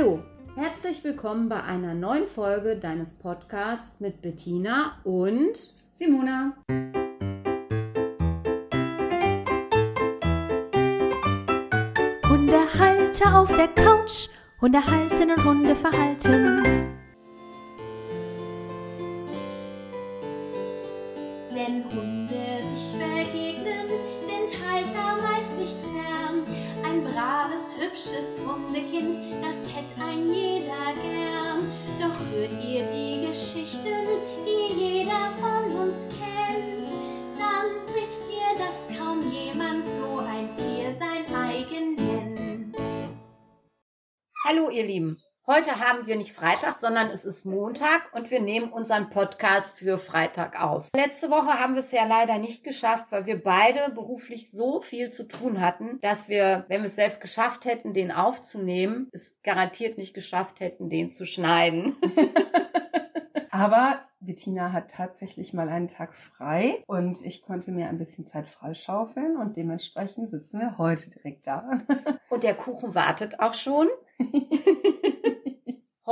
Hallo, herzlich willkommen bei einer neuen Folge deines Podcasts mit Bettina und Simona. Hundehalter auf der Couch, Hundehalten und Hundeverhalten. Wenn Hunde sich begegnen, braves, hübsches Hundekind, das hätte ein jeder gern. Doch hört ihr die Geschichten, die jeder von uns kennt, dann wisst ihr, dass kaum jemand so ein Tier sein eigen nennt. Hallo ihr Lieben. Heute haben wir nicht Freitag, sondern es ist Montag und wir nehmen unseren Podcast für Freitag auf. Letzte Woche haben wir es ja leider nicht geschafft, weil wir beide beruflich so viel zu tun hatten, dass wir, wenn wir es selbst geschafft hätten, den aufzunehmen, es garantiert nicht geschafft hätten, den zu schneiden. Aber Bettina hat tatsächlich mal einen Tag frei und ich konnte mir ein bisschen Zeit freischaufeln und dementsprechend sitzen wir heute direkt da. Und der Kuchen wartet auch schon.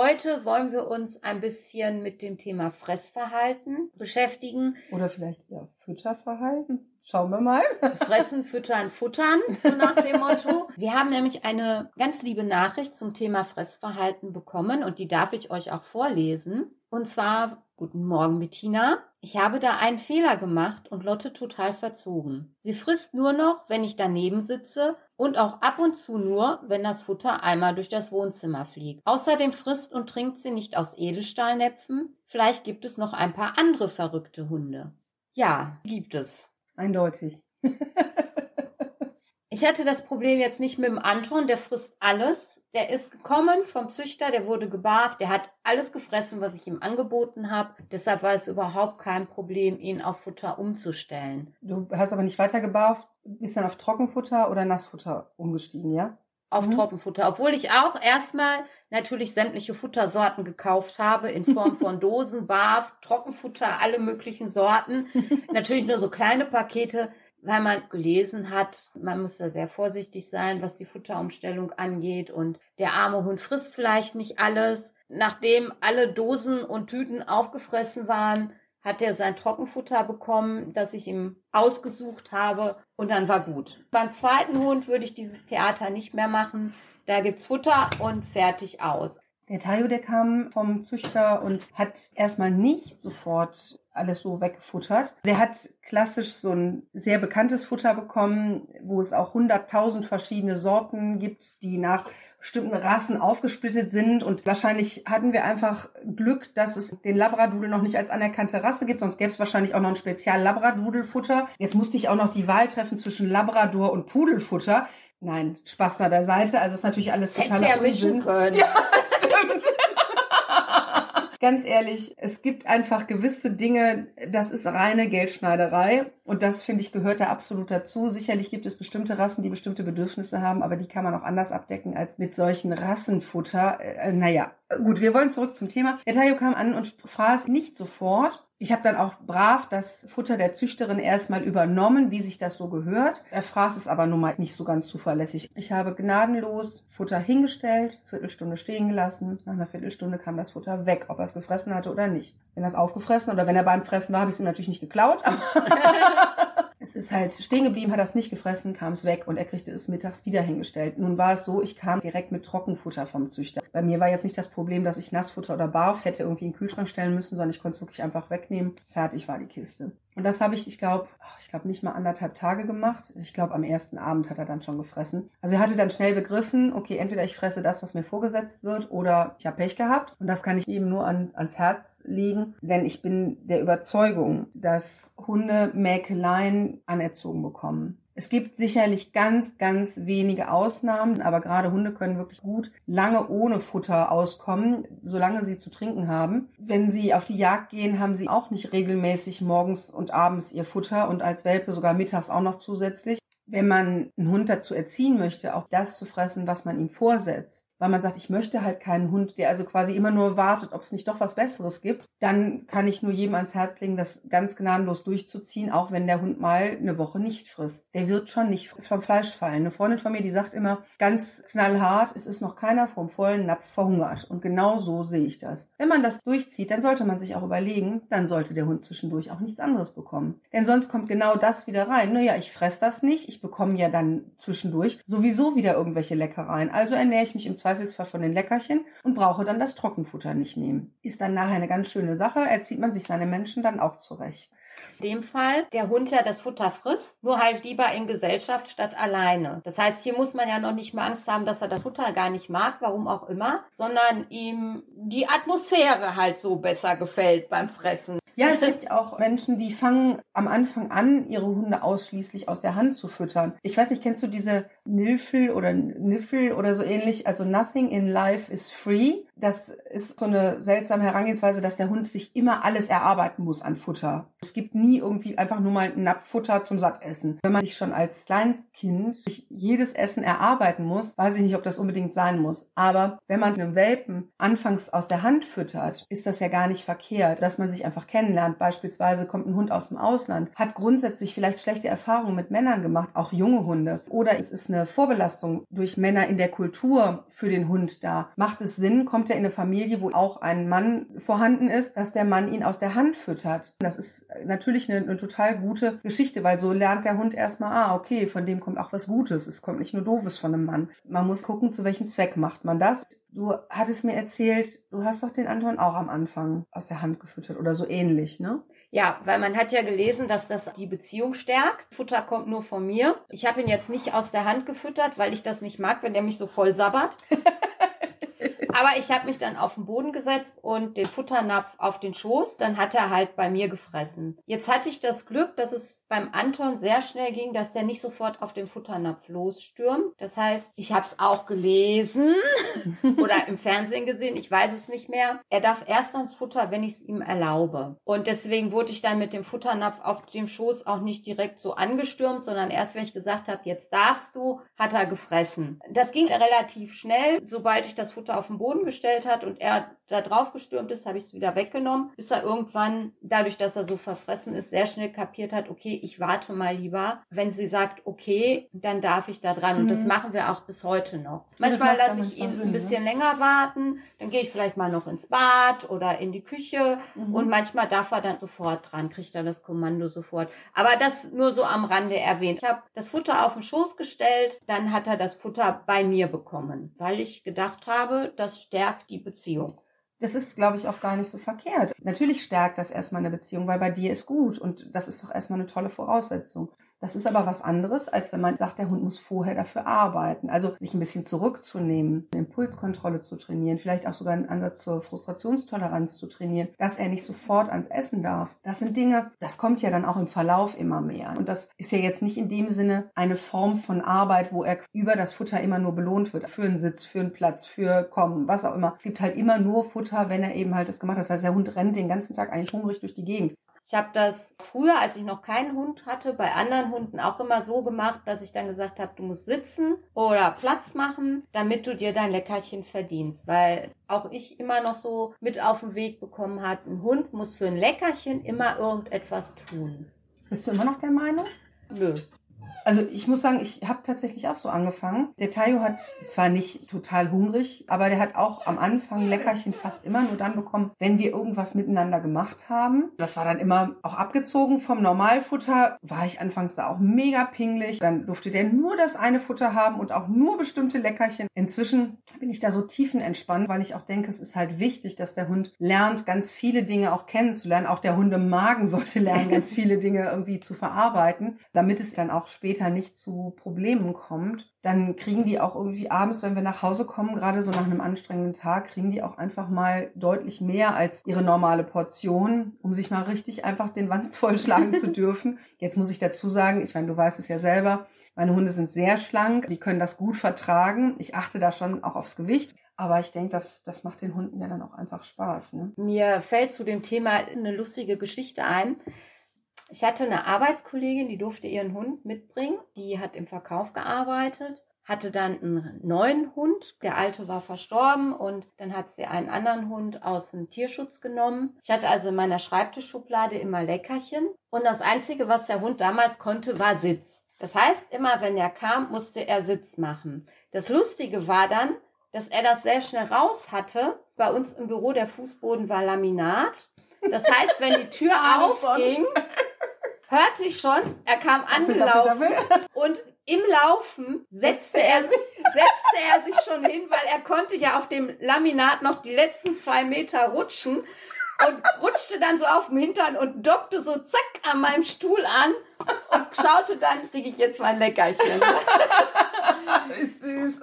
Heute wollen wir uns ein bisschen mit dem Thema Fressverhalten beschäftigen. Oder vielleicht eher Fütterverhalten. Schauen wir mal. Fressen, füttern, futtern, so nach dem Motto. Wir haben nämlich eine ganz liebe Nachricht zum Thema Fressverhalten bekommen und die darf ich euch auch vorlesen. Und zwar, guten Morgen, Bettina. Ich habe da einen Fehler gemacht und Lotte total verzogen. Sie frisst nur noch, wenn ich daneben sitze und auch ab und zu nur, wenn das Futter einmal durch das Wohnzimmer fliegt. Außerdem frisst und trinkt sie nicht aus Edelstahlnäpfen. Vielleicht gibt es noch ein paar andere verrückte Hunde. Ja, gibt es. Eindeutig. Ich hatte das Problem jetzt nicht mit dem Anton, der frisst alles. Der ist gekommen vom Züchter, der wurde gebarft, der hat alles gefressen, was ich ihm angeboten habe. Deshalb war es überhaupt kein Problem, ihn auf Futter umzustellen. Du hast aber nicht weiter gebarft, bist dann auf Trockenfutter oder Nassfutter umgestiegen, ja? Auf Mhm. Trockenfutter, obwohl ich auch erstmal natürlich sämtliche Futtersorten gekauft habe in Form von Dosen, Barf, Trockenfutter, alle möglichen Sorten. natürlich nur so kleine Pakete, weil man gelesen hat, man muss da sehr vorsichtig sein, was die Futterumstellung angeht und der arme Hund frisst vielleicht nicht alles. Nachdem alle Dosen und Tüten aufgefressen waren, hat er sein Trockenfutter bekommen, das ich ihm ausgesucht habe und dann war gut. Beim zweiten Hund würde ich dieses Theater nicht mehr machen. Da gibt's Futter und fertig aus. Der Tayo, der kam vom Züchter und hat erstmal nicht sofort alles so weggefuttert. Der hat klassisch so ein sehr bekanntes Futter bekommen, wo es auch hunderttausend verschiedene Sorten gibt, die nach bestimmten Rassen aufgesplittet sind. Und wahrscheinlich hatten wir einfach Glück, dass es den Labradudel noch nicht als anerkannte Rasse gibt. Sonst gäbe es wahrscheinlich auch noch ein Spezial-Labradudelfutter. Jetzt musste ich auch noch die Wahl treffen zwischen Labrador und Pudelfutter. Nein, Spaß bei der Seite. Also ist natürlich alles totaler ja mischen können. Ja, stimmt. Ganz ehrlich, es gibt einfach gewisse Dinge, das ist reine Geldschneiderei. Und das, finde ich, gehört da absolut dazu. Sicherlich gibt es bestimmte Rassen, die bestimmte Bedürfnisse haben, aber die kann man auch anders abdecken als mit solchen Rassenfutter. Äh, naja, gut, wir wollen zurück zum Thema. Der Tayo kam an und fraß nicht sofort. Ich habe dann auch brav das Futter der Züchterin erstmal übernommen, wie sich das so gehört. Er fraß es aber nun mal nicht so ganz zuverlässig. Ich habe gnadenlos Futter hingestellt, Viertelstunde stehen gelassen. Nach einer Viertelstunde kam das Futter weg, ob er es gefressen hatte oder nicht. Wenn er es aufgefressen oder wenn er beim Fressen war, habe ich es ihm natürlich nicht geklaut. Es ist halt stehen geblieben, hat es nicht gefressen, kam es weg und er kriegte es mittags wieder hingestellt. Nun war es so, ich kam direkt mit Trockenfutter vom Züchter. Bei mir war jetzt nicht das Problem, dass ich Nassfutter oder Barf hätte irgendwie in den Kühlschrank stellen müssen, sondern ich konnte es wirklich einfach wegnehmen. Fertig war die Kiste. Und das habe ich, ich glaube, ich glaube nicht mal anderthalb Tage gemacht. Ich glaube, am ersten Abend hat er dann schon gefressen. Also er hatte dann schnell begriffen, okay, entweder ich fresse das, was mir vorgesetzt wird, oder ich habe Pech gehabt. Und das kann ich ihm nur an, ans Herz legen, denn ich bin der Überzeugung, dass Hunde Mäkeleien anerzogen bekommen. Es gibt sicherlich ganz, ganz wenige Ausnahmen, aber gerade Hunde können wirklich gut lange ohne Futter auskommen, solange sie zu trinken haben. Wenn sie auf die Jagd gehen, haben sie auch nicht regelmäßig morgens und abends ihr Futter und als Welpe sogar mittags auch noch zusätzlich. Wenn man einen Hund dazu erziehen möchte, auch das zu fressen, was man ihm vorsetzt, weil man sagt, ich möchte halt keinen Hund, der also quasi immer nur wartet, ob es nicht doch was Besseres gibt, dann kann ich nur jedem ans Herz legen, das ganz gnadenlos durchzuziehen, auch wenn der Hund mal eine Woche nicht frisst. Der wird schon nicht vom Fleisch fallen. Eine Freundin von mir, die sagt immer ganz knallhart, es ist noch keiner vom vollen Napf verhungert. Und genau so sehe ich das. Wenn man das durchzieht, dann sollte man sich auch überlegen, dann sollte der Hund zwischendurch auch nichts anderes bekommen. Denn sonst kommt genau das wieder rein. Naja, ich fress das nicht, ich bekomme ja dann zwischendurch sowieso wieder irgendwelche Leckereien. Also ernähre ich mich im Zweifelsfall von den Leckerchen und brauche dann das Trockenfutter nicht nehmen. Ist dann nachher eine ganz schöne Sache, erzieht man sich seine Menschen dann auch zurecht. In dem Fall der Hund ja das Futter frisst, nur halt lieber in Gesellschaft statt alleine. Das heißt, hier muss man ja noch nicht mal Angst haben, dass er das Futter gar nicht mag, warum auch immer, sondern ihm die Atmosphäre halt so besser gefällt beim Fressen. Ja, es gibt auch Menschen, die fangen am Anfang an, ihre Hunde ausschließlich aus der Hand zu füttern. Ich weiß nicht, kennst du diese Nilfel oder Niffel oder so ähnlich? Also nothing in life is free. Das ist so eine seltsame Herangehensweise, dass der Hund sich immer alles erarbeiten muss an Futter. Es gibt nie irgendwie einfach nur mal ein Napf Futter zum Sattessen. Wenn man sich schon als kleines Kind jedes Essen erarbeiten muss, weiß ich nicht, ob das unbedingt sein muss. Aber wenn man einen Welpen anfangs aus der Hand füttert, ist das ja gar nicht verkehrt, dass man sich einfach kennenlernt. Beispielsweise kommt ein Hund aus dem Ausland, hat grundsätzlich vielleicht schlechte Erfahrungen mit Männern gemacht, auch junge Hunde. Oder es ist eine Vorbelastung durch Männer in der Kultur für den Hund da. Macht es Sinn, kommt er in eine Familie, wo auch ein Mann vorhanden ist, dass der Mann ihn aus der Hand füttert. Das ist natürlich eine, eine total gute Geschichte, weil so lernt der Hund erstmal, ah, okay, von dem kommt auch was Gutes. Es kommt nicht nur Doofes von einem Mann. Man muss gucken, zu welchem Zweck macht man das. Du hattest mir erzählt, du hast doch den Anton auch am Anfang aus der Hand gefüttert oder so ähnlich, ne? Ja, weil man hat ja gelesen, dass das die Beziehung stärkt. Futter kommt nur von mir. Ich habe ihn jetzt nicht aus der Hand gefüttert, weil ich das nicht mag, wenn der mich so voll sabbert. Aber ich habe mich dann auf den Boden gesetzt und den Futternapf auf den Schoß. Dann hat er halt bei mir gefressen. Jetzt hatte ich das Glück, dass es beim Anton sehr schnell ging, dass der nicht sofort auf den Futternapf losstürmt. Das heißt, ich habe es auch gelesen oder im Fernsehen gesehen. Ich weiß es nicht mehr. Er darf erst ans Futter, wenn ich es ihm erlaube. Und deswegen wurde ich dann mit dem Futternapf auf dem Schoß auch nicht direkt so angestürmt, sondern erst, wenn ich gesagt habe, jetzt darfst du, hat er gefressen. Das ging relativ schnell. Sobald ich das Futter auf den Boden Boden gestellt hat und er da drauf gestürmt ist, habe ich es wieder weggenommen, bis er irgendwann, dadurch, dass er so verfressen ist, sehr schnell kapiert hat, okay, ich warte mal lieber. Wenn sie sagt, okay, dann darf ich da dran. Mhm. Und das mhm. machen wir auch bis heute noch. Manchmal lasse ich ihn Sinn, ein bisschen ne? länger warten, dann gehe ich vielleicht mal noch ins Bad oder in die Küche mhm. und manchmal darf er dann sofort dran, kriegt er das Kommando sofort. Aber das nur so am Rande erwähnt. Ich habe das Futter auf den Schoß gestellt, dann hat er das Futter bei mir bekommen, weil ich gedacht habe, das stärkt die Beziehung. Das ist, glaube ich, auch gar nicht so verkehrt. Natürlich stärkt das erstmal eine Beziehung, weil bei dir ist gut und das ist doch erstmal eine tolle Voraussetzung. Das ist aber was anderes, als wenn man sagt, der Hund muss vorher dafür arbeiten. Also sich ein bisschen zurückzunehmen, eine Impulskontrolle zu trainieren, vielleicht auch sogar einen Ansatz zur Frustrationstoleranz zu trainieren, dass er nicht sofort ans Essen darf. Das sind Dinge, das kommt ja dann auch im Verlauf immer mehr. Und das ist ja jetzt nicht in dem Sinne eine Form von Arbeit, wo er über das Futter immer nur belohnt wird. Für einen Sitz, für einen Platz, für Kommen, was auch immer. Es gibt halt immer nur Futter, wenn er eben halt das gemacht hat. Das heißt, der Hund rennt den ganzen Tag eigentlich hungrig durch die Gegend. Ich habe das früher, als ich noch keinen Hund hatte, bei anderen Hunden auch immer so gemacht, dass ich dann gesagt habe, du musst sitzen oder Platz machen, damit du dir dein Leckerchen verdienst. Weil auch ich immer noch so mit auf den Weg bekommen hat, ein Hund muss für ein Leckerchen immer irgendetwas tun. Bist du immer noch der Meinung? Nö. Also ich muss sagen, ich habe tatsächlich auch so angefangen. Der Tayo hat zwar nicht total hungrig, aber der hat auch am Anfang Leckerchen fast immer nur dann bekommen, wenn wir irgendwas miteinander gemacht haben. Das war dann immer auch abgezogen vom Normalfutter. War ich anfangs da auch mega pingelig. Dann durfte der nur das eine Futter haben und auch nur bestimmte Leckerchen. Inzwischen bin ich da so tiefenentspannt, weil ich auch denke, es ist halt wichtig, dass der Hund lernt, ganz viele Dinge auch kennenzulernen. Auch der Hundemagen sollte lernen, ganz viele Dinge irgendwie zu verarbeiten, damit es dann auch später später nicht zu Problemen kommt, dann kriegen die auch irgendwie abends, wenn wir nach Hause kommen, gerade so nach einem anstrengenden Tag, kriegen die auch einfach mal deutlich mehr als ihre normale Portion, um sich mal richtig einfach den Wand vollschlagen zu dürfen. Jetzt muss ich dazu sagen, ich meine, du weißt es ja selber, meine Hunde sind sehr schlank, die können das gut vertragen. Ich achte da schon auch aufs Gewicht. Aber ich denke, das, das macht den Hunden ja dann auch einfach Spaß. Ne? Mir fällt zu dem Thema eine lustige Geschichte ein. Ich hatte eine Arbeitskollegin, die durfte ihren Hund mitbringen. Die hat im Verkauf gearbeitet, hatte dann einen neuen Hund. Der alte war verstorben und dann hat sie einen anderen Hund aus dem Tierschutz genommen. Ich hatte also in meiner Schreibtischschublade immer Leckerchen und das Einzige, was der Hund damals konnte, war Sitz. Das heißt, immer wenn er kam, musste er Sitz machen. Das Lustige war dann, dass er das sehr schnell raus hatte. Bei uns im Büro der Fußboden war Laminat. Das heißt, wenn die Tür aufging, hörte ich schon, er kam angelaufen und im Laufen setzte er, sich, setzte er sich schon hin, weil er konnte ja auf dem Laminat noch die letzten zwei Meter rutschen und rutschte dann so auf dem Hintern und dockte so zack an meinem Stuhl an und schaute dann, kriege ich jetzt mein Leckerchen. Ist süß.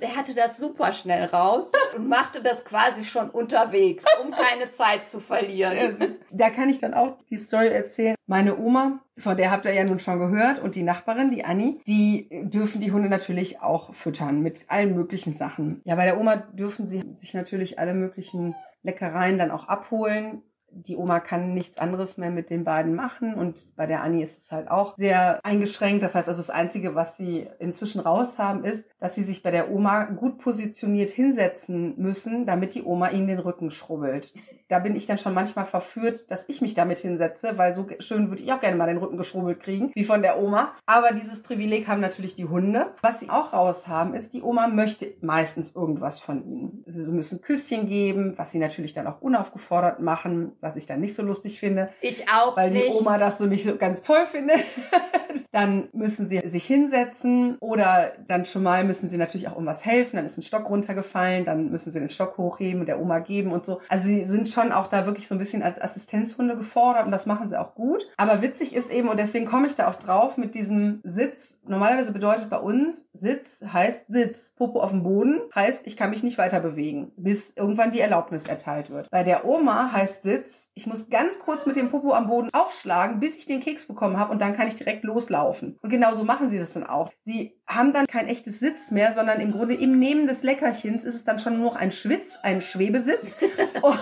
Er hatte das super schnell raus und machte das quasi schon unterwegs, um keine Zeit zu verlieren. Da kann ich dann auch die Story erzählen. Meine Oma, von der habt ihr ja nun schon gehört, und die Nachbarin, die Anni, die dürfen die Hunde natürlich auch füttern mit allen möglichen Sachen. Ja, bei der Oma dürfen sie sich natürlich alle möglichen Leckereien dann auch abholen die Oma kann nichts anderes mehr mit den beiden machen und bei der Annie ist es halt auch sehr eingeschränkt. Das heißt also, das Einzige, was sie inzwischen raus haben, ist, dass sie sich bei der Oma gut positioniert hinsetzen müssen, damit die Oma ihnen den Rücken schrubbelt. Da bin ich dann schon manchmal verführt, dass ich mich damit hinsetze, weil so schön würde ich auch gerne mal den Rücken geschrubbelt kriegen, wie von der Oma. Aber dieses Privileg haben natürlich die Hunde. Was sie auch raus haben, ist, die Oma möchte meistens irgendwas von ihnen. Sie müssen Küsschen geben, was sie natürlich dann auch unaufgefordert machen was ich dann nicht so lustig finde. Ich auch weil nicht. die Oma das so nicht so ganz toll findet. dann müssen sie sich hinsetzen oder dann schon mal müssen sie natürlich auch irgendwas helfen. Dann ist ein Stock runtergefallen, dann müssen sie den Stock hochheben und der Oma geben und so. Also sie sind schon auch da wirklich so ein bisschen als Assistenzhunde gefordert und das machen sie auch gut. Aber witzig ist eben, und deswegen komme ich da auch drauf, mit diesem Sitz. Normalerweise bedeutet bei uns Sitz heißt Sitz. Popo auf dem Boden heißt, ich kann mich nicht weiter bewegen, bis irgendwann die Erlaubnis erteilt wird. Bei der Oma heißt Sitz, ich muss ganz kurz mit dem Popo am Boden aufschlagen, bis ich den Keks bekommen habe und dann kann ich direkt loslaufen. Und genau so machen sie das dann auch. Sie haben dann kein echtes Sitz mehr, sondern im Grunde im Nehmen des Leckerchens ist es dann schon nur noch ein Schwitz, ein Schwebesitz. und,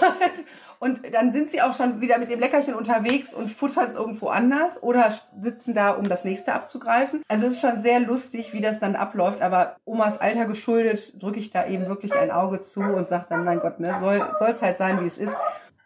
und dann sind sie auch schon wieder mit dem Leckerchen unterwegs und futtern es irgendwo anders oder sitzen da, um das nächste abzugreifen. Also es ist schon sehr lustig, wie das dann abläuft. Aber Omas Alter geschuldet drücke ich da eben wirklich ein Auge zu und sage dann, mein Gott, ne, soll es halt sein, wie es ist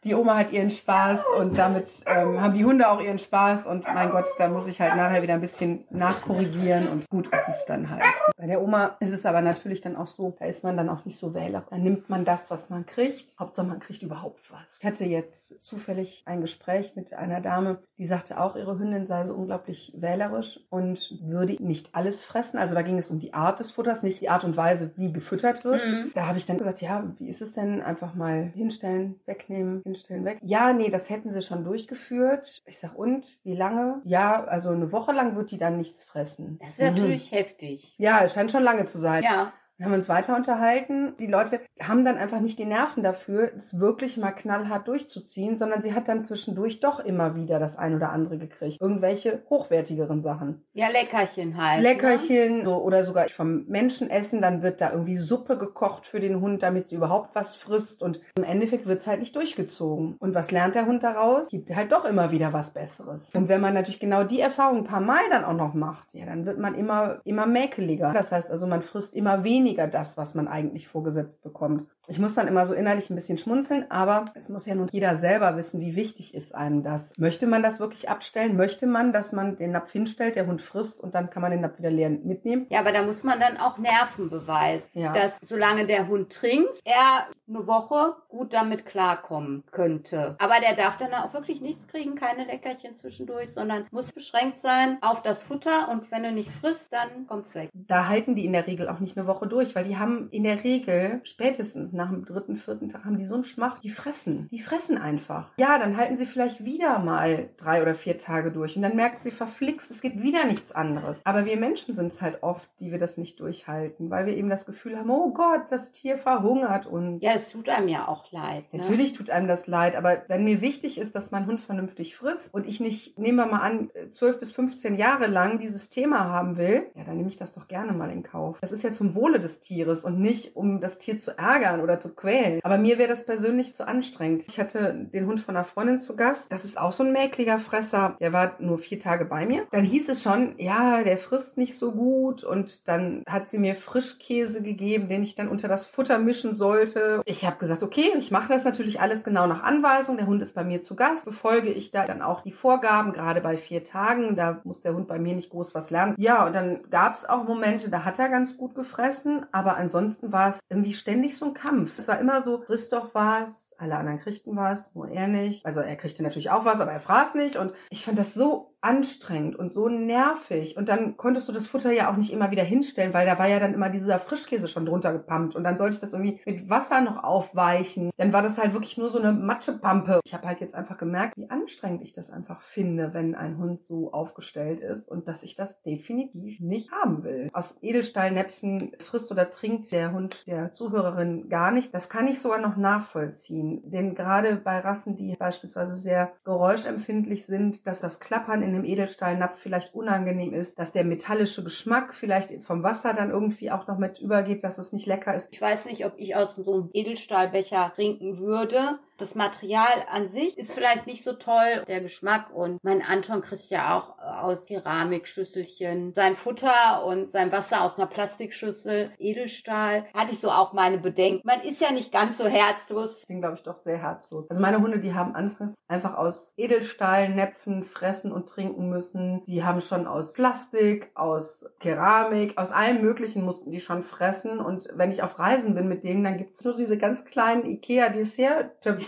die Oma hat ihren Spaß und damit ähm, haben die Hunde auch ihren Spaß und mein Gott, da muss ich halt nachher wieder ein bisschen nachkorrigieren und gut ist es dann halt. Bei der Oma ist es aber natürlich dann auch so, da ist man dann auch nicht so wählerisch. Da nimmt man das, was man kriegt. Hauptsache man kriegt überhaupt was. Ich hatte jetzt zufällig ein Gespräch mit einer Dame, die sagte auch, ihre Hündin sei so unglaublich wählerisch und würde nicht alles fressen. Also da ging es um die Art des Futters, nicht die Art und Weise, wie gefüttert wird. Mhm. Da habe ich dann gesagt, ja, wie ist es denn? Einfach mal hinstellen, wegnehmen, hinstellen, weg. Ja, nee, das hätten sie schon durchgeführt. Ich sag, und? Wie lange? Ja, also eine Woche lang wird die dann nichts fressen. Das ist natürlich heftig. Ja, es scheint schon lange zu sein. Ja. Wir haben uns weiter unterhalten. Die Leute haben dann einfach nicht die Nerven dafür, es wirklich mal knallhart durchzuziehen, sondern sie hat dann zwischendurch doch immer wieder das ein oder andere gekriegt. Irgendwelche hochwertigeren Sachen. Ja, Leckerchen halt. Leckerchen so, oder sogar vom Menschen essen. Dann wird da irgendwie Suppe gekocht für den Hund, damit sie überhaupt was frisst. Und im Endeffekt wird's halt nicht durchgezogen. Und was lernt der Hund daraus? Gibt halt doch immer wieder was Besseres. Und wenn man natürlich genau die Erfahrung ein paar Mal dann auch noch macht, ja, dann wird man immer, immer mäkeliger. Das heißt also, man frisst immer weniger das, was man eigentlich vorgesetzt bekommt. Ich muss dann immer so innerlich ein bisschen schmunzeln, aber es muss ja nun jeder selber wissen, wie wichtig ist einem das. Möchte man das wirklich abstellen? Möchte man, dass man den Napf hinstellt, der Hund frisst und dann kann man den Napf wieder leer mitnehmen? Ja, aber da muss man dann auch Nerven beweisen, Ja. dass solange der Hund trinkt, er eine Woche gut damit klarkommen könnte. Aber der darf dann auch wirklich nichts kriegen, keine Leckerchen zwischendurch, sondern muss beschränkt sein auf das Futter und wenn er nicht frisst, dann kommt's weg. Da halten die in der Regel auch nicht eine Woche durch, weil die haben in der Regel spätestens nach dem dritten, vierten Tag haben die so einen Schmach, die fressen. Die fressen einfach. Ja, dann halten sie vielleicht wieder mal drei oder vier Tage durch und dann merken sie verflixt, es gibt wieder nichts anderes. Aber wir Menschen sind es halt oft, die wir das nicht durchhalten, weil wir eben das Gefühl haben, oh Gott, das Tier verhungert und Ja, es tut einem ja auch leid. Ne? Natürlich tut einem das leid, aber wenn mir wichtig ist, dass mein Hund vernünftig frisst und ich nicht, nehmen wir mal an, 12 bis 15 Jahre lang dieses Thema haben will, ja, dann nehme ich das doch gerne mal in Kauf. Das ist ja zum Wohle des des Tieres und nicht um das Tier zu ärgern oder zu quälen. Aber mir wäre das persönlich zu anstrengend. Ich hatte den Hund von einer Freundin zu Gast. Das ist auch so ein mäkliger Fresser. Der war nur vier Tage bei mir. Dann hieß es schon, ja, der frisst nicht so gut und dann hat sie mir Frischkäse gegeben, den ich dann unter das Futter mischen sollte. Ich habe gesagt, okay, ich mache das natürlich alles genau nach Anweisung. Der Hund ist bei mir zu Gast. Befolge ich da dann auch die Vorgaben, gerade bei vier Tagen. Da muss der Hund bei mir nicht groß was lernen. Ja, und dann gab es auch Momente, da hat er ganz gut gefressen, aber ansonsten war es irgendwie ständig so ein Kampf. Es war immer so, friss doch was, alle anderen kriegten was, nur er nicht. Also er kriegte natürlich auch was, aber er fraß nicht. Und ich fand das so anstrengend und so nervig. Und dann konntest du das Futter ja auch nicht immer wieder hinstellen, weil da war ja dann immer dieser Frischkäse schon drunter gepumpt. Und dann sollte ich das irgendwie mit Wasser noch aufweichen. Dann war das halt wirklich nur so eine Matschepampe. Ich habe halt jetzt einfach gemerkt, wie anstrengend ich das einfach finde, wenn ein Hund so aufgestellt ist und dass ich das definitiv nicht haben will. Aus Edelstahlnäpfen frisst oder trinkt der Hund der Zuhörerin gar nicht. Das kann ich sogar noch nachvollziehen. Denn gerade bei Rassen, die beispielsweise sehr geräuschempfindlich sind, dass das Klappern in einem Edelstahlnapf vielleicht unangenehm ist, dass der metallische Geschmack vielleicht vom Wasser dann irgendwie auch noch mit übergeht, dass es nicht lecker ist. Ich weiß nicht, ob ich aus so einem Edelstahlbecher trinken würde. Das Material an sich ist vielleicht nicht so toll, der Geschmack und mein Anton kriegt ja auch aus Keramikschüsselchen sein Futter und sein Wasser aus einer Plastikschüssel, Edelstahl. Hatte ich so auch meine Bedenken. Man ist ja nicht ganz so herzlos. Ich bin, glaube ich, doch sehr herzlos. Also meine Hunde, die haben anfangs einfach aus Edelstahlnäpfen fressen und trinken müssen. Die haben schon aus Plastik, aus Keramik, aus allem Möglichen mussten die schon fressen. Und wenn ich auf Reisen bin mit denen, dann gibt's nur diese ganz kleinen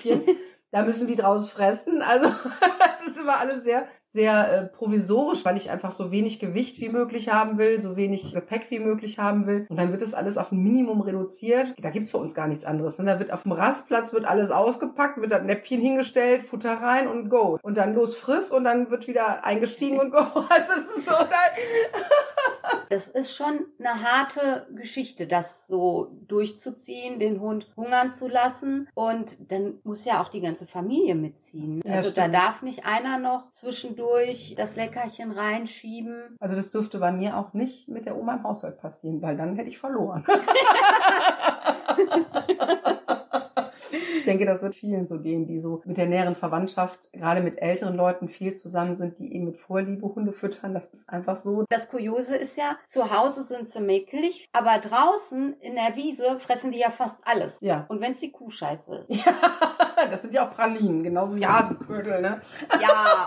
Ikea-Dessert-Töpfchen. da müssen die draus fressen. Also das ist immer alles sehr sehr äh, provisorisch, weil ich einfach so wenig Gewicht wie möglich haben will, so wenig Gepäck wie möglich haben will. Und dann wird das alles auf ein Minimum reduziert. Da gibt's bei uns gar nichts anderes. Ne? Da wird auf dem Rastplatz wird alles ausgepackt, wird das Näpfchen hingestellt, Futter rein und go. Und dann los friss und dann wird wieder eingestiegen und go. Also es ist so Das ist schon eine harte Geschichte, das so durchzuziehen, den Hund hungern zu lassen. Und dann muss ja auch die ganze Familie mitziehen. Ja, also stimmt. da darf nicht einer noch zwischendurch das Leckerchen reinschieben. Also das dürfte bei mir auch nicht mit der Oma im Haushalt passieren, weil dann hätte ich verloren. Ich denke, das wird vielen so gehen, die so mit der näheren Verwandtschaft, gerade mit älteren Leuten viel zusammen sind, die eben mit Vorliebe Hunde füttern. Das ist einfach so. Das Kuriose ist ja, zu Hause sind sie mäkelig, aber draußen in der Wiese fressen die ja fast alles. Ja. Und wenn es die Kuhscheiße ist. Ja, das sind ja auch Pralinen, genauso wie Hasenködel, ne? Ja,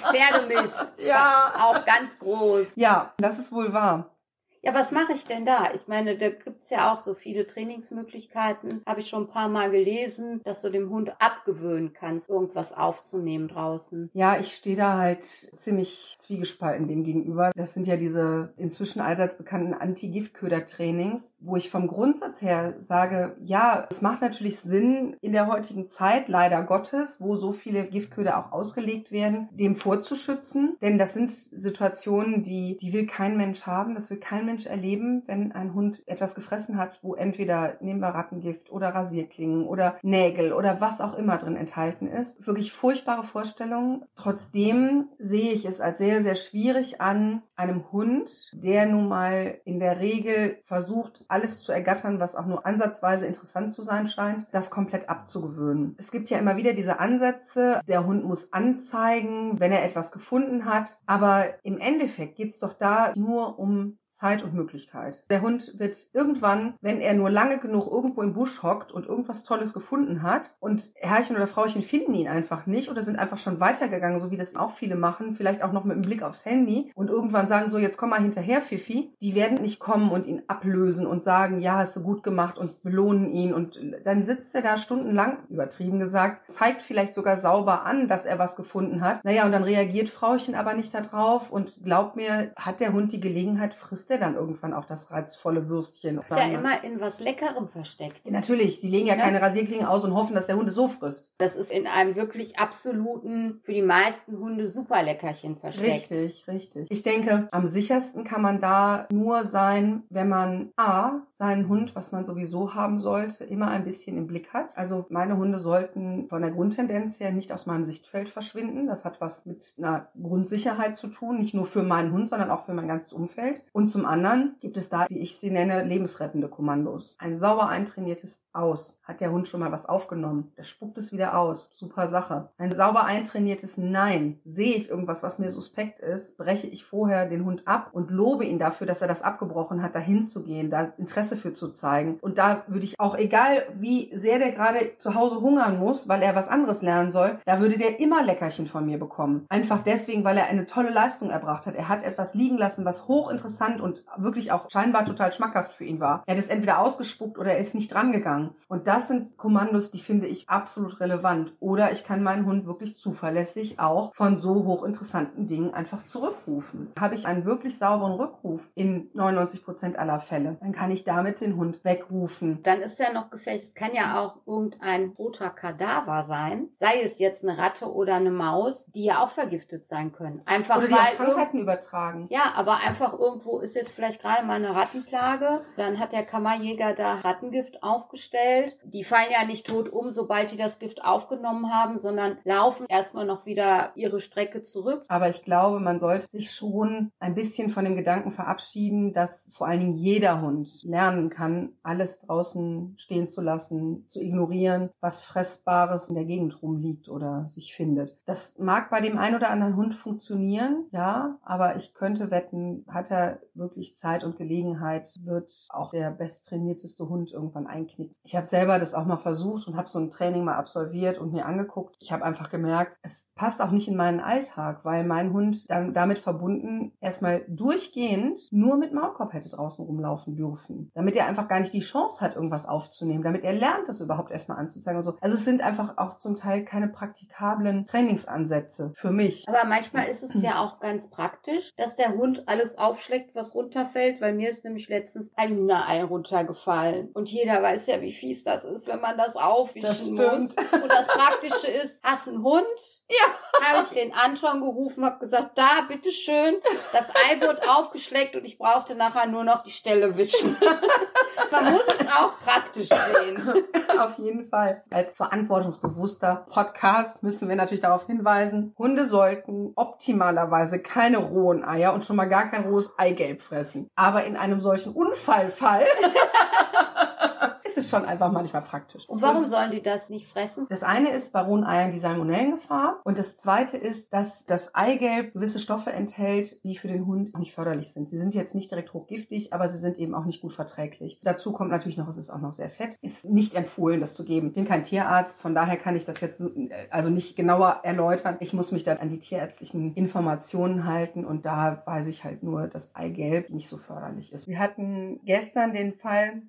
Pferdemist. Ja. Auch ganz groß. Ja, das ist wohl wahr. Ja, was mache ich denn da? Ich meine, da gibt's ja auch so viele Trainingsmöglichkeiten. Habe ich schon ein paar Mal gelesen, dass du dem Hund abgewöhnen kannst, irgendwas aufzunehmen draußen. Ja, ich stehe da halt ziemlich zwiegespalten dem gegenüber. Das sind ja diese inzwischen allseits bekannten Anti-Giftköder-Trainings, wo ich vom Grundsatz her sage, ja, es macht natürlich Sinn in der heutigen Zeit, leider Gottes, wo so viele Giftköder auch ausgelegt werden, dem vorzuschützen. Denn das sind Situationen, die, die will kein Mensch haben, das will kein Mensch erleben, wenn ein Hund etwas gefressen hat, wo entweder nehmen wir Rattengift oder Rasierklingen oder Nägel oder was auch immer drin enthalten ist. Wirklich furchtbare Vorstellungen. Trotzdem sehe ich es als sehr, sehr schwierig an, einem Hund, der nun mal in der Regel versucht, alles zu ergattern, was auch nur ansatzweise interessant zu sein scheint, das komplett abzugewöhnen. Es gibt ja immer wieder diese Ansätze, der Hund muss anzeigen, wenn er etwas gefunden hat, aber im Endeffekt geht es doch da nur um Zeit und Möglichkeit. Der Hund wird irgendwann, wenn er nur lange genug irgendwo im Busch hockt und irgendwas Tolles gefunden hat und Herrchen oder Frauchen finden ihn einfach nicht oder sind einfach schon weitergegangen, so wie das auch viele machen, vielleicht auch noch mit dem Blick aufs Handy und irgendwann sagen so, jetzt komm mal hinterher, Fifi. Die werden nicht kommen und ihn ablösen und sagen, ja, hast du gut gemacht und belohnen ihn und dann sitzt er da stundenlang, übertrieben gesagt, zeigt vielleicht sogar sauber an, dass er was gefunden hat. Naja, und dann reagiert Frauchen aber nicht darauf und glaubt mir, hat der Hund die Gelegenheit, frisst er dann irgendwann auch das reizvolle Würstchen. Ist ja immer in was Leckerem versteckt. Natürlich, die legen ja Ja. keine Rasierklingen aus und hoffen, dass der Hund es so frisst. Das ist in einem wirklich absoluten, für die meisten Hunde super Leckerchen versteckt. Richtig, richtig. Ich denke, am sichersten kann man da nur sein, wenn man A, seinen Hund, was man sowieso haben sollte, immer ein bisschen im Blick hat. Also meine Hunde sollten von der Grundtendenz her nicht aus meinem Sichtfeld verschwinden. Das hat was mit einer Grundsicherheit zu tun, nicht nur für meinen Hund, sondern auch für mein ganzes Umfeld. Und Und zum anderen gibt es da, wie ich sie nenne, lebensrettende Kommandos. Ein sauber eintrainiertes Aus. Hat der Hund schon mal was aufgenommen? Der spuckt es wieder aus. Super Sache. Ein sauber eintrainiertes Nein. Sehe ich irgendwas, was mir suspekt ist, breche ich vorher den Hund ab und lobe ihn dafür, dass er das abgebrochen hat, dahin zu gehen, da Interesse für zu zeigen. Und da würde ich auch, egal wie sehr der gerade zu Hause hungern muss, weil er was anderes lernen soll, da würde der immer Leckerchen von mir bekommen. Einfach deswegen, weil er eine tolle Leistung erbracht hat. Er hat etwas liegen lassen, was hochinteressant und wirklich auch scheinbar total schmackhaft für ihn war. Er hat es entweder ausgespuckt oder er ist nicht drangegangen. Und das sind Kommandos, die finde ich absolut relevant. Oder ich kann meinen Hund wirklich zuverlässig auch von so hochinteressanten Dingen einfach zurückrufen. Habe ich einen wirklich sauberen Rückruf in 99 Prozent aller Fälle, dann kann ich damit den Hund wegrufen. Dann ist ja noch gefährlich, es kann ja auch irgendein roter Kadaver sein, sei es jetzt eine Ratte oder eine Maus, die ja auch vergiftet sein können. Einfach Oder die weil Krankheiten übertragen. Ja, aber einfach irgendwo ist jetzt vielleicht gerade mal eine Rattenplage. Dann hat der Kammerjäger da Rattengift aufgestellt. Die fallen ja nicht tot um, sobald die das Gift aufgenommen haben, sondern laufen erstmal noch wieder ihre Strecke zurück. Aber ich glaube, man sollte sich schon ein bisschen von dem Gedanken verabschieden, dass vor allen Dingen jeder Hund lernen kann, alles draußen stehen zu lassen, zu ignorieren, was Fressbares in der Gegend rumliegt oder sich findet. Das mag bei dem einen oder anderen Hund funktionieren, ja, aber ich könnte wetten, hat er wirklich Zeit und Gelegenheit, wird auch der besttrainierteste Hund irgendwann einknicken. Ich habe selber das auch mal versucht und habe so ein Training mal absolviert und mir angeguckt. Ich habe einfach gemerkt, es passt auch nicht in meinen Alltag, weil mein Hund dann damit verbunden erstmal durchgehend nur mit Maulkorb hätte draußen rumlaufen dürfen, damit er einfach gar nicht die Chance hat, irgendwas aufzunehmen, damit er lernt, das überhaupt erstmal anzuzeigen und so. Also es sind einfach auch zum Teil keine praktikablen Trainingsansätze für mich. Aber manchmal ist es ja auch ganz praktisch, dass der Hund alles aufschlägt, was runterfällt, weil mir ist nämlich letztens ein Hühnerei runtergefallen. Und jeder weiß ja, wie fies das ist, wenn man das aufwischen Das stimmt. muss. Und das Praktische ist, hast einen Hund? Ja. Habe ich den Anton gerufen, habe gesagt, da, bitteschön. Das Ei wurde aufgeschleckt und ich brauchte nachher nur noch die Stelle wischen. man muss es auch praktisch sehen. Auf jeden Fall. Als verantwortungsbewusster Podcast müssen wir natürlich darauf hinweisen, Hunde sollten optimalerweise keine rohen Eier und schon mal gar kein rohes Eigelb fressen. Aber in einem solchen Unfallfall ist es schon einfach manchmal praktisch. Und warum sollen die das nicht fressen? Das eine ist bei rohen Eiern die Salmonellengefahr und das zweite ist, dass das Eigelb gewisse Stoffe enthält, die für den Hund nicht förderlich sind. Sie sind jetzt nicht direkt hochgiftig, aber sie sind eben auch nicht gut verträglich. Dazu kommt natürlich noch, es ist auch noch sehr fett. Ist nicht empfohlen, das zu geben. Ich bin kein Tierarzt, von daher kann ich das jetzt also nicht genauer erläutern. Ich muss mich dann an die tierärztlichen Informationen halten und da weiß ich halt nur, dass Eigelb nicht so förderlich ist. Wir hatten gestern den Fall,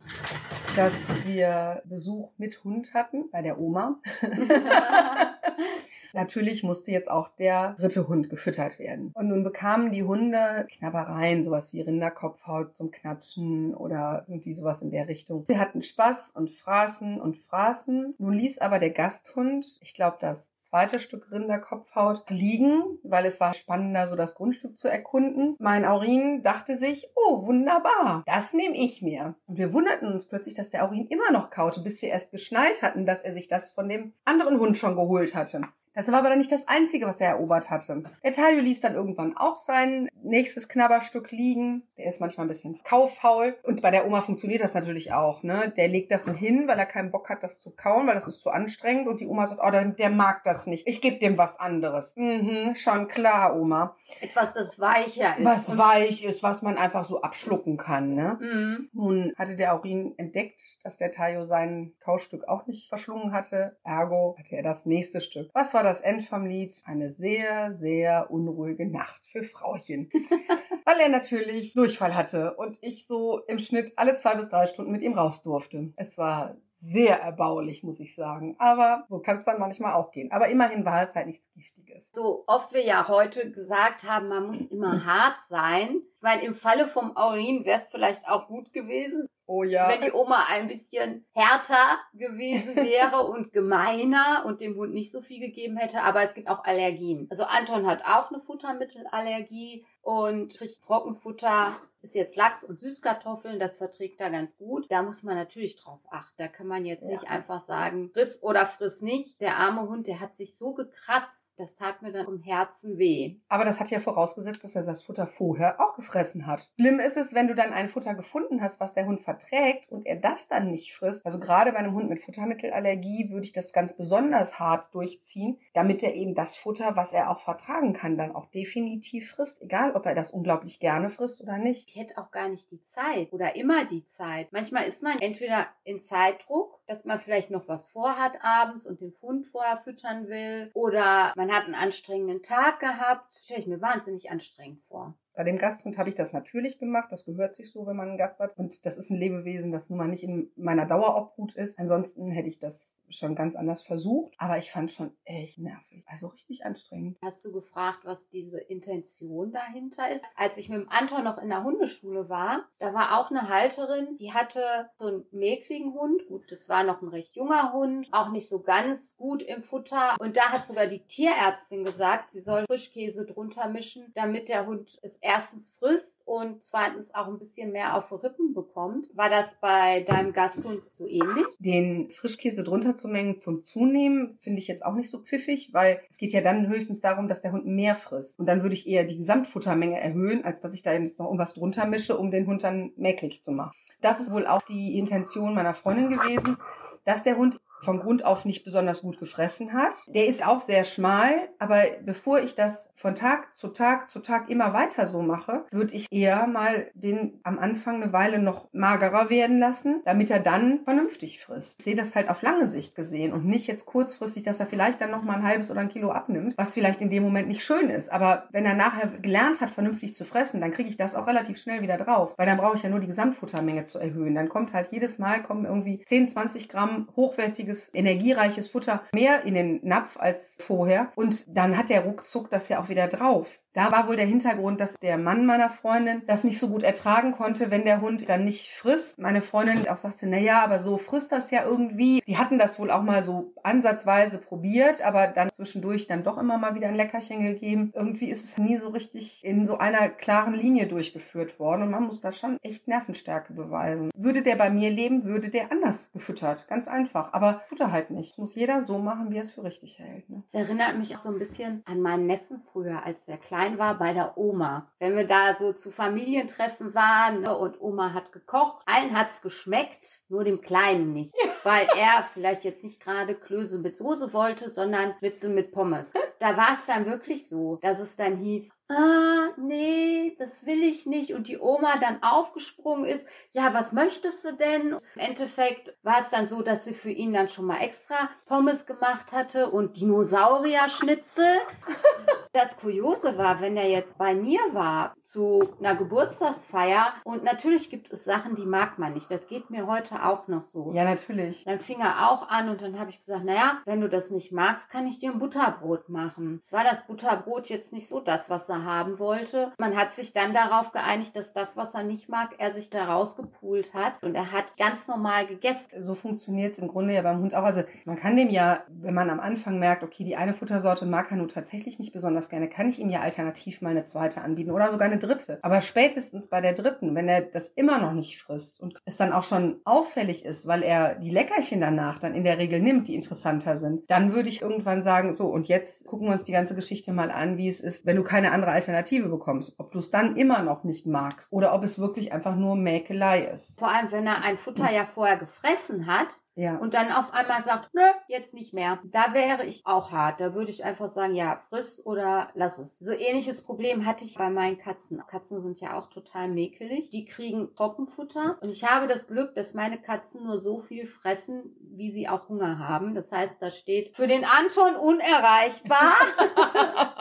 dass wir Besuch mit Hund hatten bei der Oma. Natürlich musste jetzt auch der dritte Hund gefüttert werden. Und nun bekamen die Hunde Knabbereien, sowas wie Rinderkopfhaut zum Knatschen oder irgendwie sowas in der Richtung. Sie hatten Spaß und fraßen und fraßen. Nun ließ aber der Gasthund, ich glaube, das zweite Stück Rinderkopfhaut liegen, weil es war spannender, so das Grundstück zu erkunden. Mein Aurin dachte sich, oh, wunderbar, das nehme ich mir. Und wir wunderten uns plötzlich, dass der Aurin immer noch kaute, bis wir erst geschnallt hatten, dass er sich das von dem anderen Hund schon geholt hatte. Das war aber dann nicht das Einzige, was er erobert hatte. Der Tayo ließ dann irgendwann auch sein nächstes Knabberstück liegen. Der ist manchmal ein bisschen kauffaul. Und bei der Oma funktioniert das natürlich auch. Ne? Der legt das dann hin, weil er keinen Bock hat, das zu kauen, weil das ist zu anstrengend. Und die Oma sagt, oh, der, der mag das nicht. Ich gebe dem was anderes. Mhm, schon klar, Oma. Etwas, das weicher ist. Was weich ist, was man einfach so abschlucken kann. Ne? Mhm. Nun hatte der Aurin entdeckt, dass der Tayo sein Kaustück auch nicht verschlungen hatte. Ergo hatte er das nächste Stück. Was war das End vom Lied? Eine sehr, sehr unruhige Nacht für Frauchen. Weil er natürlich Durchfall hatte und ich so im Schnitt alle zwei bis drei Stunden mit ihm raus durfte. Es war sehr erbaulich, muss ich sagen. Aber so kann es dann manchmal auch gehen. Aber immerhin war es halt nichts Giftiges. So oft wir ja heute gesagt haben, man muss immer hart sein. Ich meine, im Falle vom Aurin wäre es vielleicht auch gut gewesen, Oh ja. wenn die Oma ein bisschen härter gewesen wäre und gemeiner und dem Hund nicht so viel gegeben hätte. Aber es gibt auch Allergien. Also Anton hat auch eine Futtermittelallergie und kriegt Trockenfutter. Ist jetzt Lachs und Süßkartoffeln, das verträgt er ganz gut. Da muss man natürlich drauf achten. Da kann man jetzt Ja. nicht einfach sagen, friss oder friss nicht. Der arme Hund, der hat sich so gekratzt Das tat mir dann im Herzen weh. Aber das hat ja vorausgesetzt, dass er das Futter vorher auch gefressen hat. Schlimm ist es, wenn du dann ein Futter gefunden hast, was der Hund verträgt und er das dann nicht frisst. Also gerade bei einem Hund mit Futtermittelallergie würde ich das ganz besonders hart durchziehen, damit er eben das Futter, was er auch vertragen kann, dann auch definitiv frisst. Egal, ob er das unglaublich gerne frisst oder nicht. Ich hätte auch gar nicht die Zeit oder immer die Zeit. Manchmal ist man entweder in Zeitdruck, dass man vielleicht noch was vorhat abends und den Hund vorher füttern will oder man hat einen anstrengenden Tag gehabt. Stelle ich mir wahnsinnig anstrengend vor. Bei dem Gasthund habe ich das natürlich gemacht. Das gehört sich so, wenn man einen Gast hat. Und das ist ein Lebewesen, das nun mal nicht in meiner Dauerobhut ist. Ansonsten hätte ich das schon ganz anders versucht. Aber ich fand schon echt nervig. Also richtig anstrengend. Hast du gefragt, was diese Intention dahinter ist? Als ich mit dem Anton noch in der Hundeschule war, da war auch eine Halterin, die hatte so einen mäkligen Hund. Gut, das war noch ein recht junger Hund, auch nicht so ganz gut im Futter. Und da hat sogar die Tierärztin gesagt, sie soll Frischkäse drunter mischen, damit der Hund es erstens frisst und zweitens auch ein bisschen mehr auf Rippen bekommt. War das bei deinem Gasthund so ähnlich? Den Frischkäse drunter zu mengen zum Zunehmen finde ich jetzt auch nicht so pfiffig, weil es geht ja dann höchstens darum, dass der Hund mehr frisst. Und dann würde ich eher die Gesamtfuttermenge erhöhen, als dass ich da jetzt noch irgendwas drunter mische, um den Hund dann mäklig zu machen. Das ist wohl auch die Intention meiner Freundin gewesen, dass der Hund von Grund auf nicht besonders gut gefressen hat. Der ist auch sehr schmal, aber bevor ich das von Tag zu Tag zu Tag immer weiter so mache, würde ich eher mal den am Anfang eine Weile noch magerer werden lassen, damit er dann vernünftig frisst. Ich sehe das halt auf lange Sicht gesehen und nicht jetzt kurzfristig, dass er vielleicht dann noch mal ein halbes oder ein Kilo abnimmt, was vielleicht in dem Moment nicht schön ist. Aber wenn er nachher gelernt hat, vernünftig zu fressen, dann kriege ich das auch relativ schnell wieder drauf, weil dann brauche ich ja nur die Gesamtfuttermenge zu erhöhen. Dann kommt halt jedes Mal kommen irgendwie 10, 20 Gramm hochwertige hochwertiges, energiereiches Futter mehr in den Napf als vorher. Und dann hat der ruckzuck das ja auch wieder drauf. Da war wohl der Hintergrund, dass der Mann meiner Freundin das nicht so gut ertragen konnte, wenn der Hund dann nicht frisst. Meine Freundin auch sagte, na aber so frisst das ja irgendwie. Die hatten das wohl auch mal so ansatzweise probiert, aber dann zwischendurch dann doch immer mal wieder ein Leckerchen gegeben. Irgendwie ist es nie so richtig in so einer klaren Linie durchgeführt worden und man muss da schon echt Nervenstärke beweisen. Würde der bei mir leben, würde der anders gefüttert. Ganz einfach. Aber Futter halt nicht. Das muss jeder so machen, wie er es für richtig hält. Ne? Das erinnert mich auch so ein bisschen an meinen Neffen früher, als der klein war, bei der Oma. Wenn wir da so zu Familientreffen waren ne, und Oma hat gekocht, allen hat's geschmeckt, nur dem Kleinen nicht. Weil er vielleicht jetzt nicht gerade Klöße mit Soße wollte, sondern Witze mit Pommes. Da war es dann wirklich so, dass es dann hieß, ah, nee, das will ich nicht. Und die Oma dann aufgesprungen ist, ja, was möchtest du denn? Im Endeffekt war es dann so, dass sie für ihn dann schon mal extra Pommes gemacht hatte und Dinosaurier-Schnitzel. Das Kuriose war, wenn er jetzt bei mir war zu einer Geburtstagsfeier und natürlich gibt es Sachen, die mag man nicht. Das geht mir heute auch noch so. Ja, natürlich. Dann fing er auch an und dann habe ich gesagt, naja, wenn du das nicht magst, kann ich dir ein Butterbrot machen. Es war das Butterbrot jetzt nicht so das, was er haben wollte. Man hat sich dann darauf geeinigt, dass das, was er nicht mag, er sich da rausgepult hat und er hat ganz normal gegessen. So funktioniert es im Grunde ja beim Hund auch. Also man kann dem ja, wenn man am Anfang merkt, okay, die eine Futtersorte mag er nur tatsächlich nicht besonders gerne, kann ich ihm ja alternativ mal eine zweite anbieten oder sogar eine dritte. Aber spätestens bei der dritten, wenn er das immer noch nicht frisst und es dann auch schon auffällig ist, weil er die Leckerchen danach dann in der Regel nimmt, die interessanter sind, dann würde ich irgendwann sagen, so und jetzt gucken wir uns die ganze Geschichte mal an, wie es ist, wenn du keine andere Alternative bekommst. Ob du es dann immer noch nicht magst oder ob es wirklich einfach nur Mäkelei ist. Vor allem, wenn er ein Futter ja vorher gefressen hat, ja. und dann auf einmal sagt, nö, jetzt nicht mehr. Da wäre ich auch hart. Da würde ich einfach sagen, ja, friss oder lass es. So ähnliches Problem hatte ich bei meinen Katzen. Katzen sind ja auch total mäkelig. Die kriegen Trockenfutter und ich habe das Glück, dass meine Katzen nur so viel fressen, wie sie auch Hunger haben. Das heißt, da steht für den Anton unerreichbar.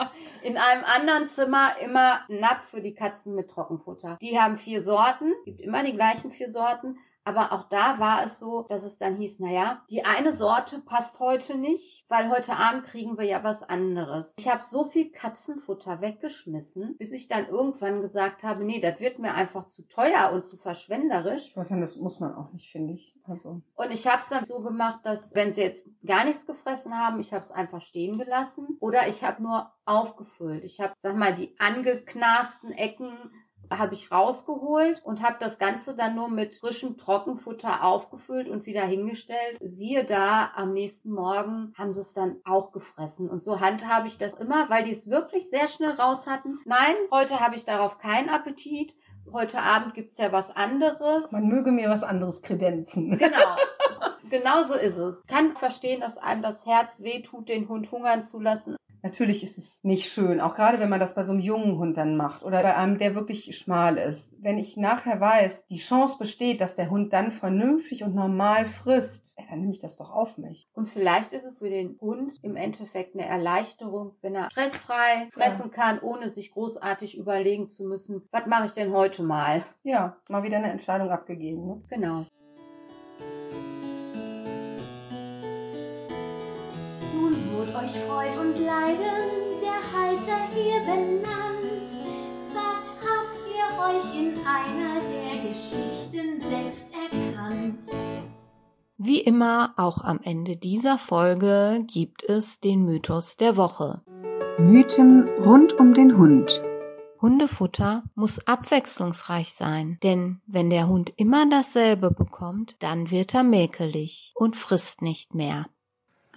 In einem anderen Zimmer immer Napf für die Katzen mit Trockenfutter. Die haben vier Sorten, gibt immer die gleichen vier Sorten. Aber auch da war es so, dass es dann hieß, naja, die eine Sorte passt heute nicht, weil heute Abend kriegen wir ja was anderes. Ich habe so viel Katzenfutter weggeschmissen, bis ich dann irgendwann gesagt habe, nee, das wird mir einfach zu teuer und zu verschwenderisch. Ich weiß nicht, das muss man auch nicht, finde ich. Also. Und ich habe es dann so gemacht, dass wenn sie jetzt gar nichts gefressen haben, ich habe es einfach stehen gelassen oder ich habe nur aufgefüllt. Ich habe, sag mal, die angeknasten Ecken habe ich rausgeholt und habe das Ganze dann nur mit frischem Trockenfutter aufgefüllt und wieder hingestellt. Siehe da, am nächsten Morgen haben sie es dann auch gefressen. Und so handhabe ich das immer, weil die es wirklich sehr schnell raus hatten. Nein, heute habe ich darauf keinen Appetit. Heute Abend gibt's ja was anderes. Man möge mir was anderes kredenzen. Genau. genau so ist es. Kann verstehen, dass einem das Herz wehtut, den Hund hungern zu lassen. Natürlich ist es nicht schön, auch gerade wenn man das bei so einem jungen Hund dann macht oder bei einem, der wirklich schmal ist. Wenn ich nachher weiß, die Chance besteht, dass der Hund dann vernünftig und normal frisst, dann nehme ich das doch auf mich. Und vielleicht ist es für den Hund im Endeffekt eine Erleichterung, wenn er stressfrei fressen ja. kann, ohne sich großartig überlegen zu müssen, was mache ich denn heute mal? Ja, mal wieder eine Entscheidung abgegeben. Ne? Genau. Euch Freud und Leiden der Halter hier benannt. Sagt, habt ihr euch in einer der Geschichten selbst erkannt? Wie immer, auch am Ende dieser Folge gibt es den Mythos der Woche. Mythen rund um den Hund. Hundefutter muss abwechslungsreich sein, denn wenn der Hund immer dasselbe bekommt, dann wird er mäkelig und frisst nicht mehr.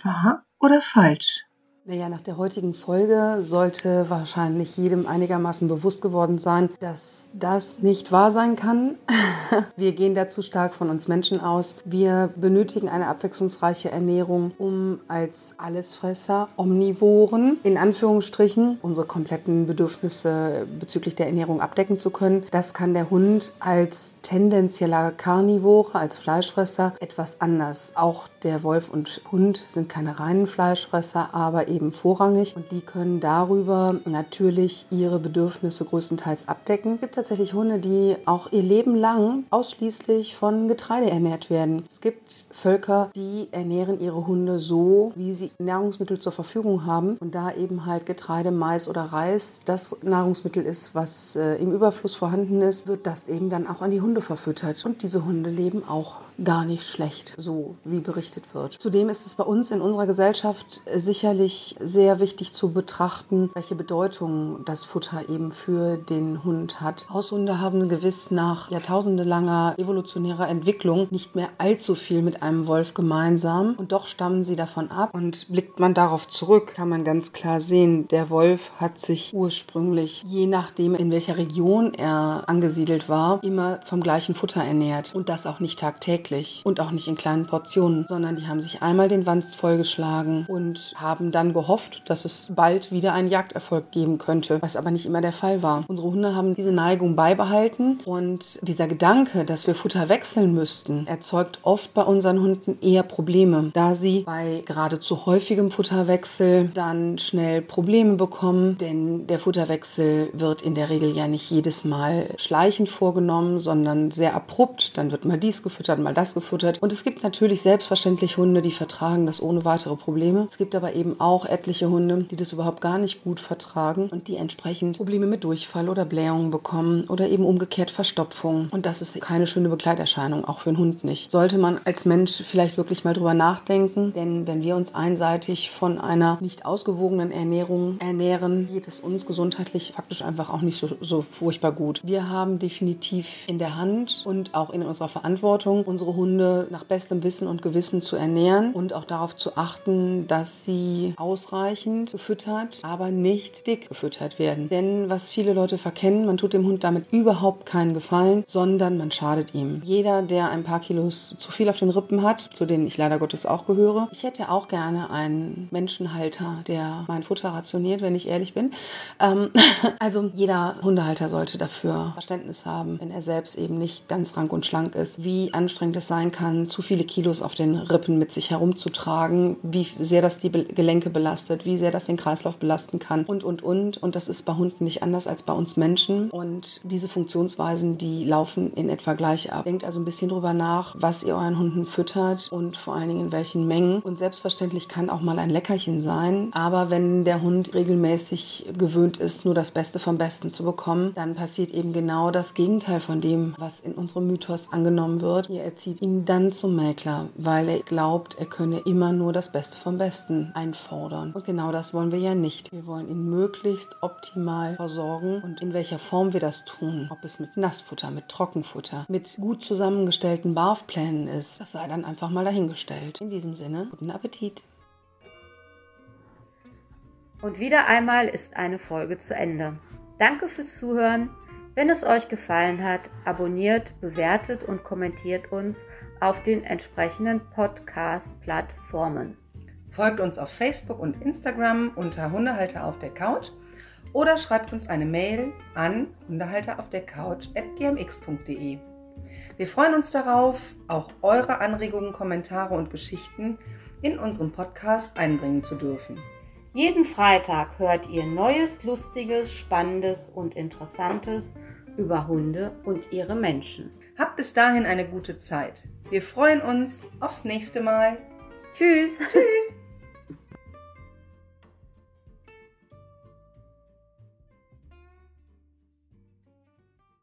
Wahr oder falsch? Naja, nach der heutigen Folge sollte wahrscheinlich jedem einigermaßen bewusst geworden sein, dass das nicht wahr sein kann. Wir gehen dazu stark von uns Menschen aus. Wir benötigen eine abwechslungsreiche Ernährung, um als Allesfresser, Omnivoren, in Anführungsstrichen, unsere kompletten Bedürfnisse bezüglich der Ernährung abdecken zu können. Das kann der Hund als tendenzieller Karnivore, als Fleischfresser etwas anders. Auch der Wolf und Hund sind keine reinen Fleischfresser, aber eben vorrangig und die können darüber natürlich ihre Bedürfnisse größtenteils abdecken. Es gibt tatsächlich Hunde, die auch ihr Leben lang ausschließlich von Getreide ernährt werden. Es gibt Völker, die ernähren ihre Hunde so, wie sie Nahrungsmittel zur Verfügung haben und da eben halt Getreide, Mais oder Reis das Nahrungsmittel ist, was äh, im Überfluss vorhanden ist, wird das eben dann auch an die Hunde verfüttert und diese Hunde leben auch gar nicht schlecht, so wie berichtet wird. Zudem ist es bei uns in unserer Gesellschaft sicherlich sehr wichtig zu betrachten, welche Bedeutung das Futter eben für den Hund hat. Haushunde haben gewiss nach jahrtausendelanger evolutionärer Entwicklung nicht mehr allzu viel mit einem Wolf gemeinsam und doch stammen sie davon ab. Und blickt man darauf zurück, kann man ganz klar sehen, der Wolf hat sich ursprünglich, je nachdem in welcher Region er angesiedelt war, immer vom gleichen Futter ernährt und das auch nicht tagtäglich täglich und auch nicht in kleinen Portionen, sondern die haben sich einmal den Wanst vollgeschlagen und haben dann gehofft, dass es bald wieder einen Jagderfolg geben könnte, was aber nicht immer der Fall war. Unsere Hunde haben diese Neigung beibehalten und dieser Gedanke, dass wir Futter wechseln müssten, erzeugt oft bei unseren Hunden eher Probleme, da sie bei gerade zu häufigem Futterwechsel dann schnell Probleme bekommen, denn der Futterwechsel wird in der Regel ja nicht jedes Mal schleichend vorgenommen, sondern sehr abrupt. Dann wird mal dies gefüttert, mal das das gefuttert. Und es gibt natürlich selbstverständlich Hunde, die vertragen das ohne weitere Probleme. Es gibt aber eben auch etliche Hunde, die das überhaupt gar nicht gut vertragen und die entsprechend Probleme mit Durchfall oder Blähungen bekommen oder eben umgekehrt Verstopfung. Und das ist keine schöne Begleiterscheinung, auch für einen Hund nicht. Sollte man als Mensch vielleicht wirklich mal drüber nachdenken, denn wenn wir uns einseitig von einer nicht ausgewogenen Ernährung ernähren, geht es uns gesundheitlich faktisch einfach auch nicht so, so furchtbar gut. Wir haben definitiv in der Hand und auch in unserer Verantwortung, unsere unsere Hunde nach bestem Wissen und Gewissen zu ernähren und auch darauf zu achten, dass sie ausreichend gefüttert, aber nicht dick gefüttert werden. Denn was viele Leute verkennen, man tut dem Hund damit überhaupt keinen Gefallen, sondern man schadet ihm. Jeder, der ein paar Kilos zu viel auf den Rippen hat, zu denen ich leider Gottes auch gehöre, ich hätte auch gerne einen Menschenhalter, der mein Futter rationiert, wenn ich ehrlich bin. Ähm, also jeder Hundehalter sollte dafür Verständnis haben, wenn er selbst eben nicht ganz rank und schlank ist, wie anstrengend es sein kann, zu viele Kilos auf den Rippen mit sich herumzutragen, wie sehr das die Gelenke belastet, wie sehr das den Kreislauf belasten kann und, und, und. Und das ist bei Hunden nicht anders als bei uns Menschen. Und diese Funktionsweisen, die laufen in etwa gleich ab. Denkt also ein bisschen drüber nach, was ihr euren Hunden füttert und vor allen Dingen in welchen Mengen. Und selbstverständlich kann auch mal ein Leckerchen sein. Aber wenn der Hund regelmäßig gewöhnt ist, nur das Beste vom Besten zu bekommen, dann passiert eben genau das Gegenteil von dem, was in unserem Mythos angenommen wird. Ihr zieht ihn dann zum Mäkler, weil er glaubt, er könne immer nur das Beste vom Besten einfordern. Und genau das wollen wir ja nicht. Wir wollen ihn möglichst optimal versorgen und in welcher Form wir das tun. Ob es mit Nassfutter, mit Trockenfutter, mit gut zusammengestellten Barfplänen ist, das sei dann einfach mal dahingestellt. In diesem Sinne, guten Appetit. Und wieder einmal ist eine Folge zu Ende. Danke fürs Zuhören. Wenn es euch gefallen hat, abonniert, bewertet und kommentiert uns auf den entsprechenden Podcast-Plattformen. Folgt uns auf Facebook und Instagram unter Hundehalter auf der Couch oder schreibt uns eine Mail an hundehalteraufdercouch.gmx.de. Wir freuen uns darauf, auch eure Anregungen, Kommentare und Geschichten in unserem Podcast einbringen zu dürfen. Jeden Freitag hört ihr Neues, Lustiges, Spannendes und Interessantes über Hunde und ihre Menschen. Habt bis dahin eine gute Zeit. Wir freuen uns aufs nächste Mal. Tschüss! Tschüss!